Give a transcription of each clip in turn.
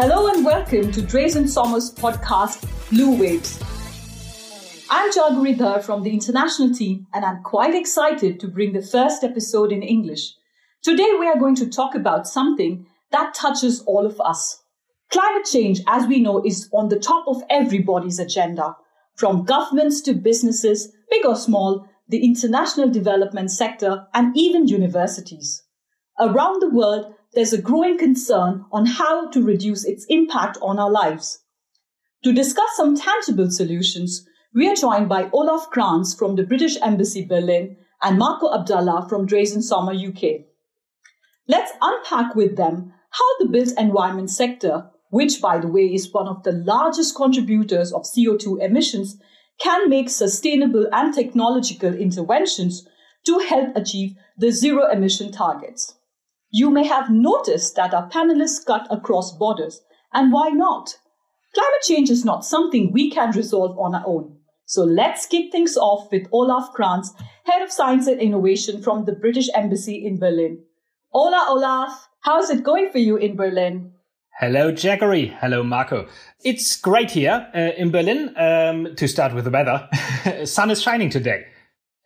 Hello and welcome to Drees & Sommer's podcast, Blue Waves. I'm Jaguri Dhar from the international team, and I'm quite excited to bring the first episode in English. Today, we are going to talk about something that touches all of us. Climate change, as we know, is on the top of everybody's agenda, from governments to businesses, big or small, the international development sector, and even universities. Around the world, there's a growing concern on how to reduce its impact on our lives. To discuss some tangible solutions, we are joined by Olaf Krans from the British Embassy Berlin and Marco Abdallah from Drees & Sommer UK. Let's unpack with them how the built environment sector, which by the way is one of the largest contributors of CO2 emissions, can make sustainable and technological interventions to help achieve the zero emission targets. You may have noticed that our panelists cut across borders. And why not? Climate change is not something we can resolve on our own. So let's kick things off with Olaf Krans, Head of Science and Innovation from the British Embassy in Berlin. Hola, Olaf. How's it going for you in Berlin? Hello, Jackery. Hello, Marco. It's great here uh, in Berlin. Um, to start with the weather, sun is shining today.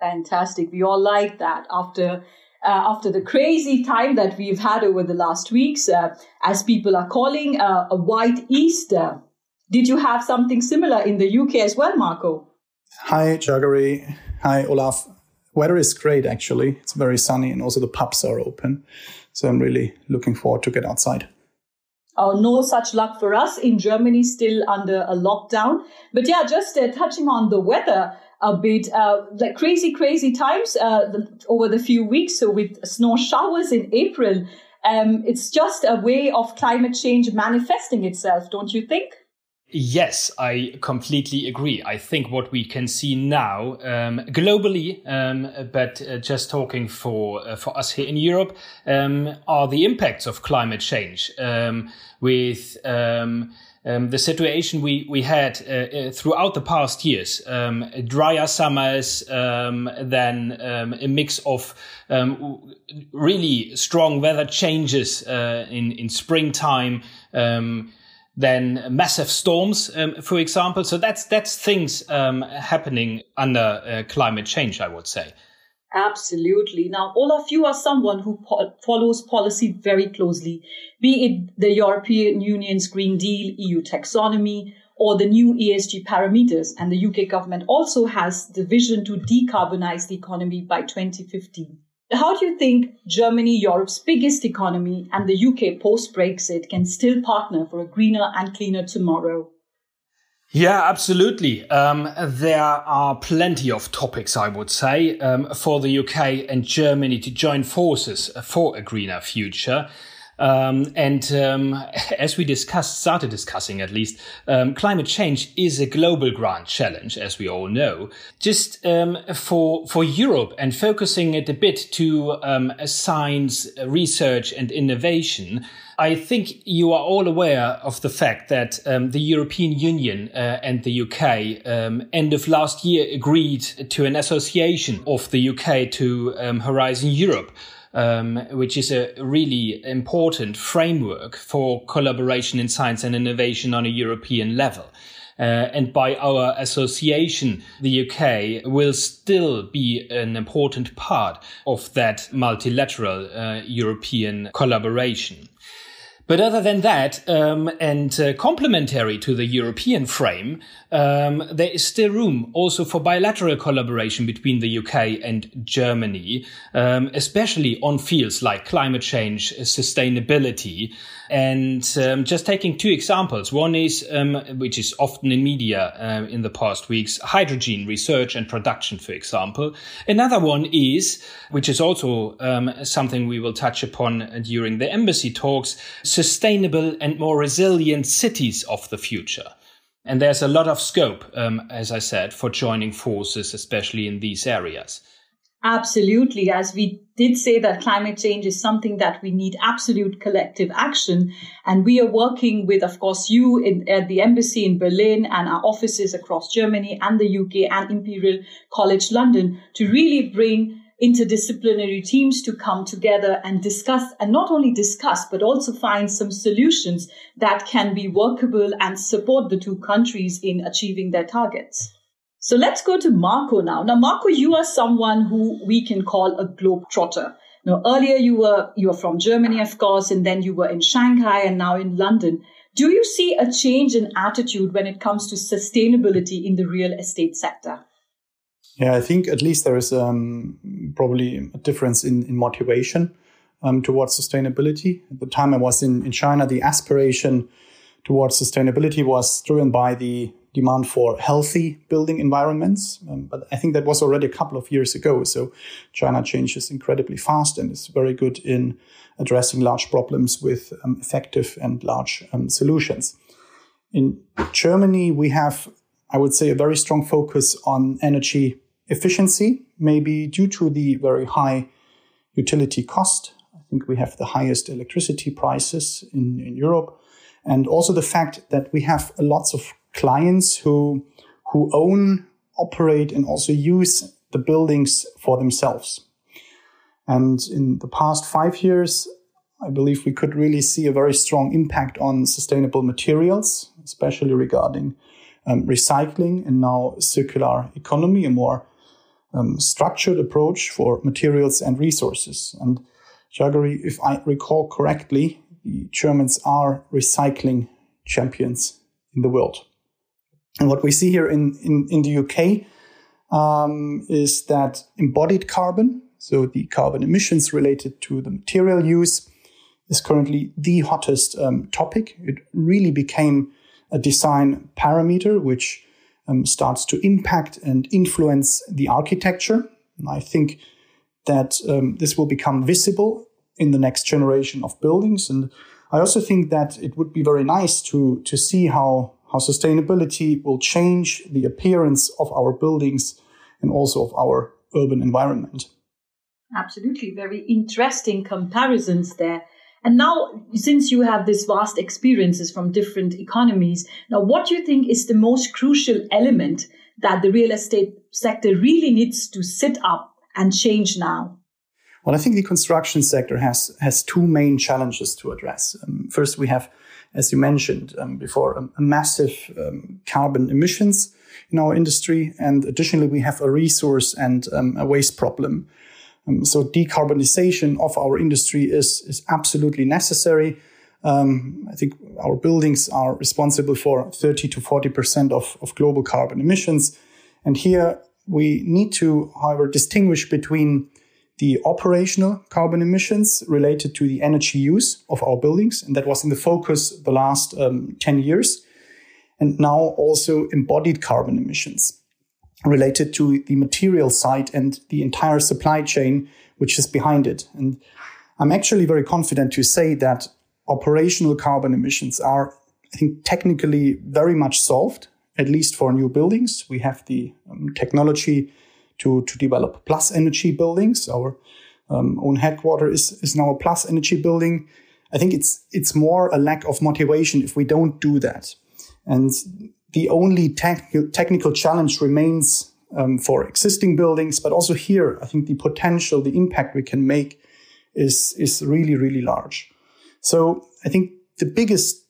Fantastic. We all like that after uh, after the crazy time that we've had over the last weeks, uh, as people are calling uh, a white Easter. Did you have something similar in the UK as well, Marco? Hi, Jaggery. Hi, Olaf. Weather is great, actually. It's very sunny and also the pubs are open. So I'm really looking forward to get outside. Oh, no such luck for us in Germany, still under a lockdown. But yeah, just uh, touching on the weather, a bit uh, like crazy, crazy times uh, the, over the few weeks. So with snow showers in April, um, it's just a way of climate change manifesting itself, don't you think? Yes, I completely agree. I think what we can see now um, globally, um, but uh, just talking for uh, for us here in Europe, um, are the impacts of climate change um, with um, the situation we we had uh, uh, throughout the past years, um, drier summers, um, then um, a mix of um, really strong weather changes uh, in in springtime. Um, then massive storms, for example. So that's that's things happening under uh, climate change, I would say. Absolutely. Now, Olaf, you are someone who po- follows policy very closely, be it the European Union's Green Deal, EU taxonomy, or the new ESG parameters. And the UK government also has the vision to decarbonize the economy by 2050. How do you think Germany, Europe's biggest economy, and the UK post Brexit can still partner for a greener and cleaner tomorrow? Yeah, absolutely. Um, there are plenty of topics, I would say, um, for the UK and Germany to join forces for a greener future. Um, and um, as we discussed, started discussing at least, um, climate change is a global grand challenge, as we all know. Just um, for for Europe and focusing it a bit to um, science, research, and innovation. I think you are all aware of the fact that um, the European Union uh, and the UK end of last year agreed to an association of the UK to Horizon Europe um, which is a really important framework for collaboration in science and innovation on a European level. Uh, and by our association, the UK will still be an important part of that multilateral uh, European collaboration. But other than that, um, and uh, complementary to the European frame, um, there is still room also for bilateral collaboration between the UK and Germany, um, especially on fields like climate change, sustainability, and um, just taking two examples. One is, um, which is often in media uh, in the past weeks, hydrogen research and production, for example. Another one is, which is also um, something we will touch upon during the embassy talks, sustainable and more resilient cities of the future. And there's a lot of scope, um, as I said, for joining forces, especially in these areas. Absolutely. As we did say that climate change is something that we need absolute collective action. And we are working with, of course, you in, at the embassy in Berlin and our offices across Germany and the UK and Imperial College London to really bring interdisciplinary teams to come together and discuss and not only discuss, but also find some solutions that can be workable and support the two countries in achieving their targets. So let's go to Marco now. Now, Marco, you are someone who we can call a globetrotter. Now, earlier you were you were from Germany, of course, and then you were in Shanghai and now in London. Do you see a change in attitude when it comes to sustainability in the real estate sector? Yeah, I think at least there is um, probably a difference in, in motivation um, towards sustainability. At the time I was in, in China, the aspiration towards sustainability was driven by the demand for healthy building environments. Um, but I think that was already a couple of years ago. So China changes incredibly fast and is very good in addressing large problems with um, effective and large um, solutions. In Germany, we have, I would say, a very strong focus on energy efficiency, maybe due to the very high utility cost. I think we have the highest electricity prices in, in Europe. And also the fact that we have lots of clients who, who own, operate, and also use the buildings for themselves. And in the past five years, I believe we could really see a very strong impact on sustainable materials, especially regarding um, recycling and now circular economy, a more um, structured approach for materials and resources. And Jaggery, if I recall correctly, the Germans are recycling champions in the world. And what we see here in, in, in the UK um, is that embodied carbon, so the carbon emissions related to the material use, is currently the hottest um, topic. It really became a design parameter which um, starts to impact and influence the architecture. And I think that um, this will become visible in the next generation of buildings. And I also think that it would be very nice to, to see how how sustainability will change the appearance of our buildings and also of our urban environment. Absolutely. Very interesting comparisons there. And now, since you have this vast experiences from different economies, now what do you think is the most crucial element that the real estate sector really needs to sit up and change now? Well, I think the construction sector has has two main challenges to address. Um, first, we have as you mentioned um, before, a, a massive um, carbon emissions in our industry. And additionally, we have a resource and um, a waste problem. Um, so decarbonization of our industry is, is absolutely necessary. Um, I think our buildings are responsible for 30 to 40% of, of global carbon emissions. And here we need to, however, distinguish between the operational carbon emissions related to the energy use of our buildings. And that was in the focus the last um, 10 years. And now also embodied carbon emissions related to the material side and the entire supply chain, which is behind it. And I'm actually very confident to say that operational carbon emissions are, I think, technically very much solved, at least for new buildings. We have the um, technology to, to develop plus energy buildings. Our um, own headquarter is, is now a plus energy building. I think it's, it's more a lack of motivation if we don't do that. And the only tech- technical challenge remains um, for existing buildings, but also here, I think the potential, the impact we can make is, is really, really large. So I think the biggest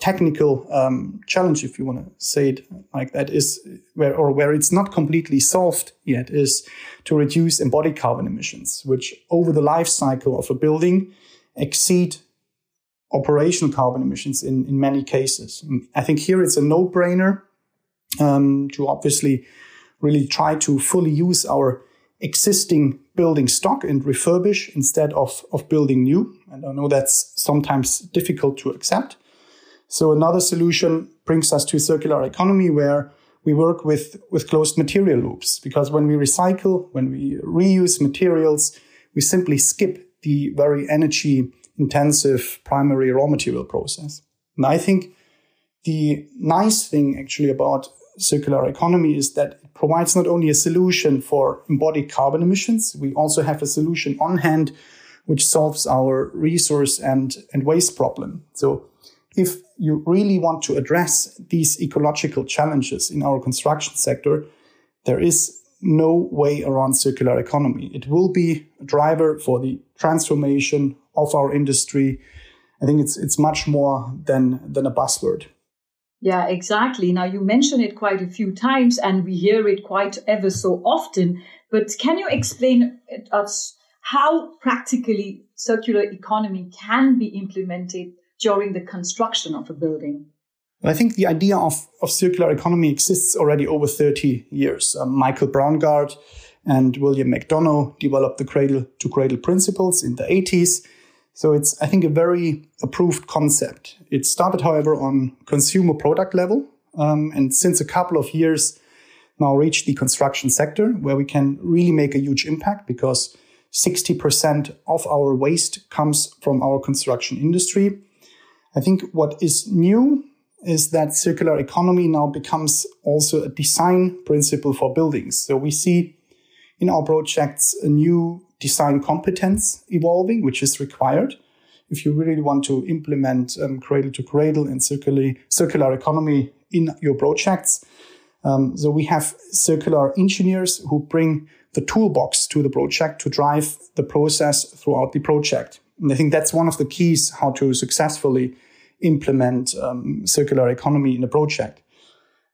technical um, challenge, if you want to say it like that, is where or where it's not completely solved yet, is to reduce embodied carbon emissions, which over the life cycle of a building exceed operational carbon emissions in, in many cases. I think here it's a no-brainer um, to obviously really try to fully use our existing building stock and refurbish instead of, of building new. And I know that's sometimes difficult to accept. So another solution brings us to circular economy where we work with, with closed material loops because when we recycle, when we reuse materials, we simply skip the very energy intensive primary raw material process. And I think the nice thing actually about circular economy is that it provides not only a solution for embodied carbon emissions, we also have a solution on hand which solves our resource and, and waste problem. So if you really want to address these ecological challenges in our construction sector, there is no way around circular economy. It will be a driver for the transformation of our industry. I think it's it's much more than than a buzzword. Yeah, exactly. Now you mention it quite a few times and we hear it quite ever so often, but can you explain us how practically circular economy can be implemented during the construction of a building? I think the idea of, of circular economy exists already over 30 years. Um, Michael Braungart and William McDonough developed the cradle to cradle principles in the 80s. So it's, I think, a very approved concept. It started, however, on consumer product level. Um, and since a couple of years now reached the construction sector where we can really make a huge impact because 60% of our waste comes from our construction industry. I think what is new is that circular economy now becomes also a design principle for buildings. So we see in our projects a new design competence evolving, which is required if you really want to implement um, cradle to cradle and circular, circular economy in your projects. Um, so we have circular engineers who bring the toolbox to the project to drive the process throughout the project. And I think that's one of the keys how to successfully implement um, circular economy in a project.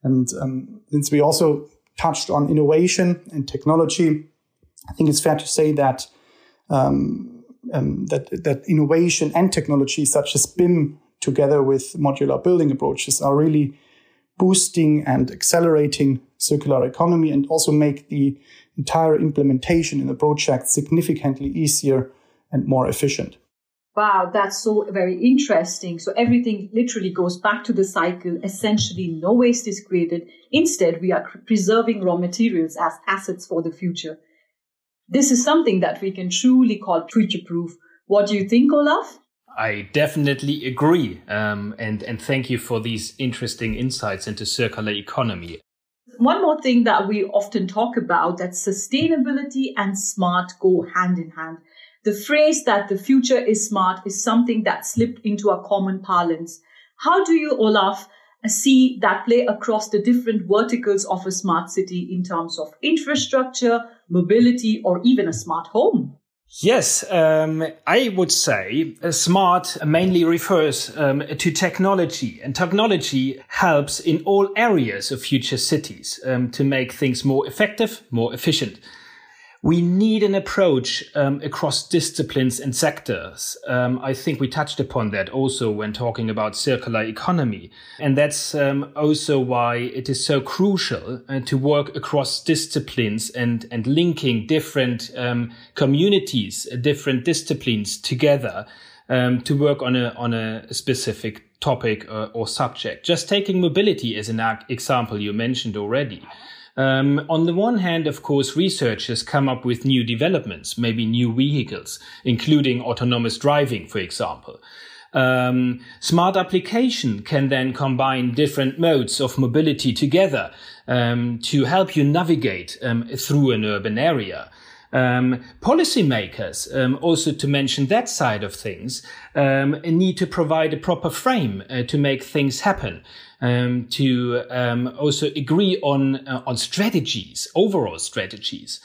And um, since we also touched on innovation and technology, I think it's fair to say that um, um that that innovation and technology such as BIM, together with modular building approaches, are really boosting and accelerating circular economy and also make the entire implementation in the project significantly easier and more efficient. Wow, that's so very interesting. So everything literally goes back to the cycle. Essentially, no waste is created. Instead, we are preserving raw materials as assets for the future. This is something that we can truly call future proof. What do you think, Olaf? I definitely agree. Um, and, and thank you for these interesting insights into circular economy. One more thing that we often talk about that sustainability and smart go hand in hand. The phrase that the future is smart is something that slipped into our common parlance. How do you, Olaf, see that play across the different verticals of a smart city in terms of infrastructure, mobility, or even a smart home? Yes, um, I would say uh, smart mainly refers um, to technology, and technology helps in all areas of future cities um, to make things more effective, more efficient we need an approach um, across disciplines and sectors. Um, I think we touched upon that also when talking about circular economy. And that's um, also why it is so crucial uh, to work across disciplines and, and linking different um, communities, uh, different disciplines together um, to work on a, on a specific topic or, uh, or subject. Just taking mobility as an example you mentioned already. Um, on the one hand, of course, researchers come up with new developments, maybe new vehicles, including autonomous driving, for example. Um, smart application can then combine different modes of mobility together um, to help you navigate um, through an urban area. Um, policymakers, um, also to mention that side of things, um, need to provide a proper frame uh, to make things happen. Um, to um, also agree on uh, on strategies, overall strategies.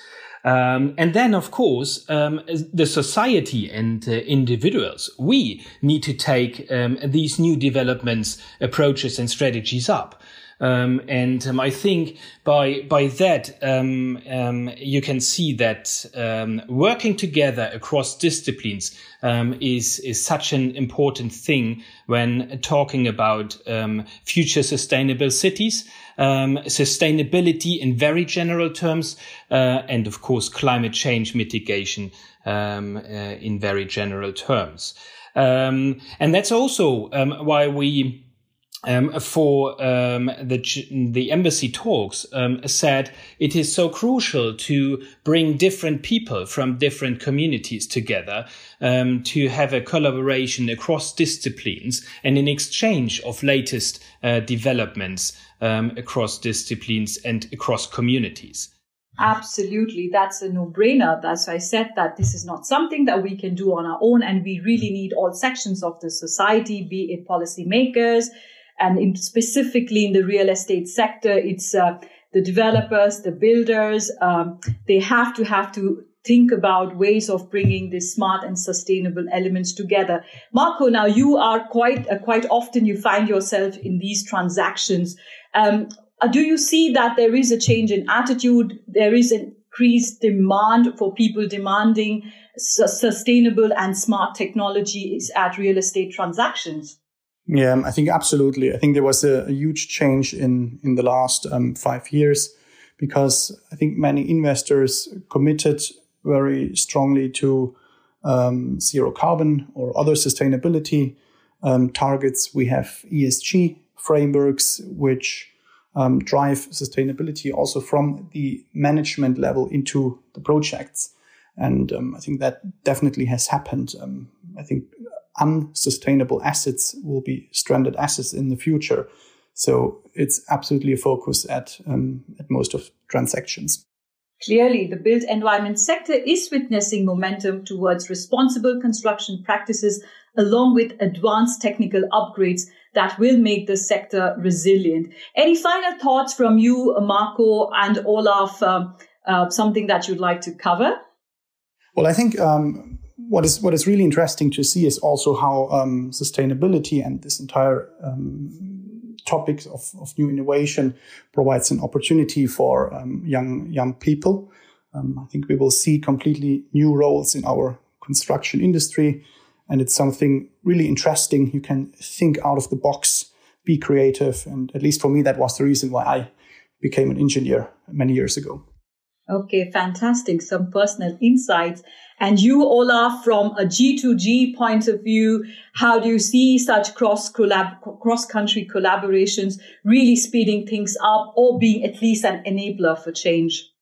Um, and then, of course, um, the society and uh, individuals, we need to take um, these new developments, approaches and strategies up. Um, and um, I think by by that um, um you can see that um, working together across disciplines um, is is such an important thing when talking about future sustainable cities, sustainability in very general terms, uh, and of course climate change mitigation uh, in very general terms. and that's also why we um, for um, the the embassy talks um, said it is so crucial to bring different people from different communities together um, to have a collaboration across disciplines and an exchange of latest uh, developments um, across disciplines and across communities. Absolutely. That's a no brainer. That's why I said that this is not something that we can do on our own. And we really need all sections of the society, be it policymakers, and in specifically in the real estate sector, it's uh, the developers, the builders, um, they have to have to think about ways of bringing these smart and sustainable elements together. Marco, now you are quite uh, quite often you find yourself in these transactions. Um, uh, do you see that there is a change in attitude? There is increased demand for people demanding su- sustainable and smart technologies at real estate transactions. Yeah, I think absolutely. I think there was a, a huge change in in the last um, five years because I think many investors committed very strongly to um, zero carbon or other sustainability um, targets. We have ESG frameworks which um, drive sustainability also from the management level into the projects. And um, I think that definitely has happened. Um, I think unsustainable assets will be stranded assets in the future. So it's absolutely a focus at, um, at most of transactions. Clearly, the built environment sector is witnessing momentum towards responsible construction practices along with advanced technical upgrades that will make the sector resilient. Any final thoughts from you, Marco and Olaf? Um, uh, something that you'd like to cover? Well, I think um, what is what is really interesting to see is also how um, sustainability and this entire um, topic of, of new innovation provides an opportunity for um, young young people. Um, I think we will see completely new roles in our construction industry and it's something really interesting. You can think out of the box, be creative. And at least for me, that was the reason why I became an engineer many years ago. Okay, fantastic. Some personal insights. And you, Olaf, from a G2G point of view, how do you see such cross collab, cross country collaborations really speeding things up or being at least an enabler for change?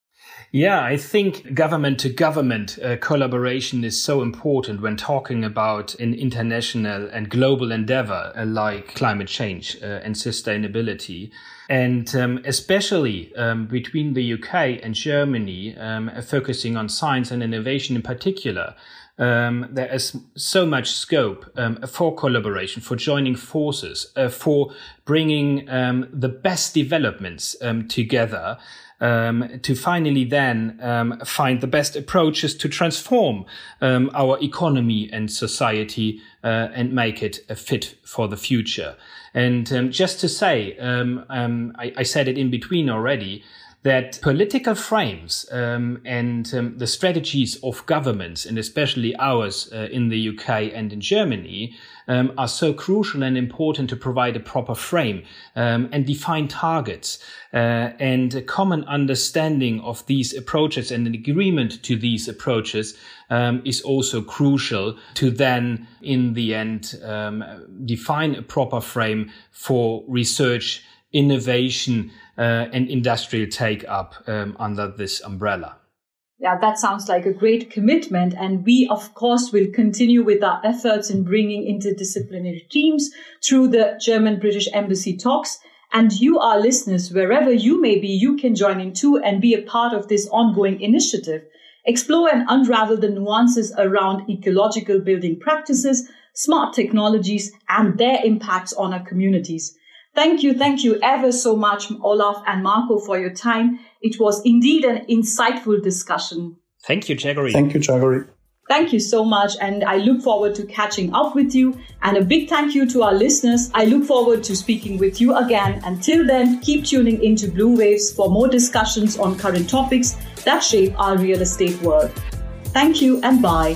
Yeah, I think government to government uh, collaboration is so important when talking about an international and global endeavor uh, like climate change uh, and sustainability. And um, especially um, between the UK and Germany, um, focusing on science and innovation in particular, um, there is so much scope um, for collaboration, for joining forces, uh, for bringing um, the best developments um, together um, to finally then um, find the best approaches to transform um, our economy and society uh, and make it a fit for the future. And just to say, um, um, I, I, said it in between already that political frames um, and um, the strategies of governments, and especially ours uh, in the UK and in Germany, um, are so crucial and important to provide a proper frame um, and define targets. Uh, and a common understanding of these approaches and an agreement to these approaches um, is also crucial to then, in the end, um, define a proper frame for research, innovation, uh, and industrial take up um, under this umbrella. Yeah, that sounds like a great commitment. And we, of course, will continue with our efforts in bringing interdisciplinary teams through the German British Embassy talks. And you, our listeners, wherever you may be, you can join in too and be a part of this ongoing initiative. Explore and unravel the nuances around ecological building practices, smart technologies, and their impacts on our communities. Thank you. Thank you ever so much, Olaf and Marco, for your time. It was indeed an insightful discussion. Thank you, Jaggery. Thank you, Jaggery. Thank you so much. And I look forward to catching up with you. And a big thank you to our listeners. I look forward to speaking with you again. Until then, keep tuning into Blue Waves for more discussions on current topics that shape our real estate world. Thank you and bye.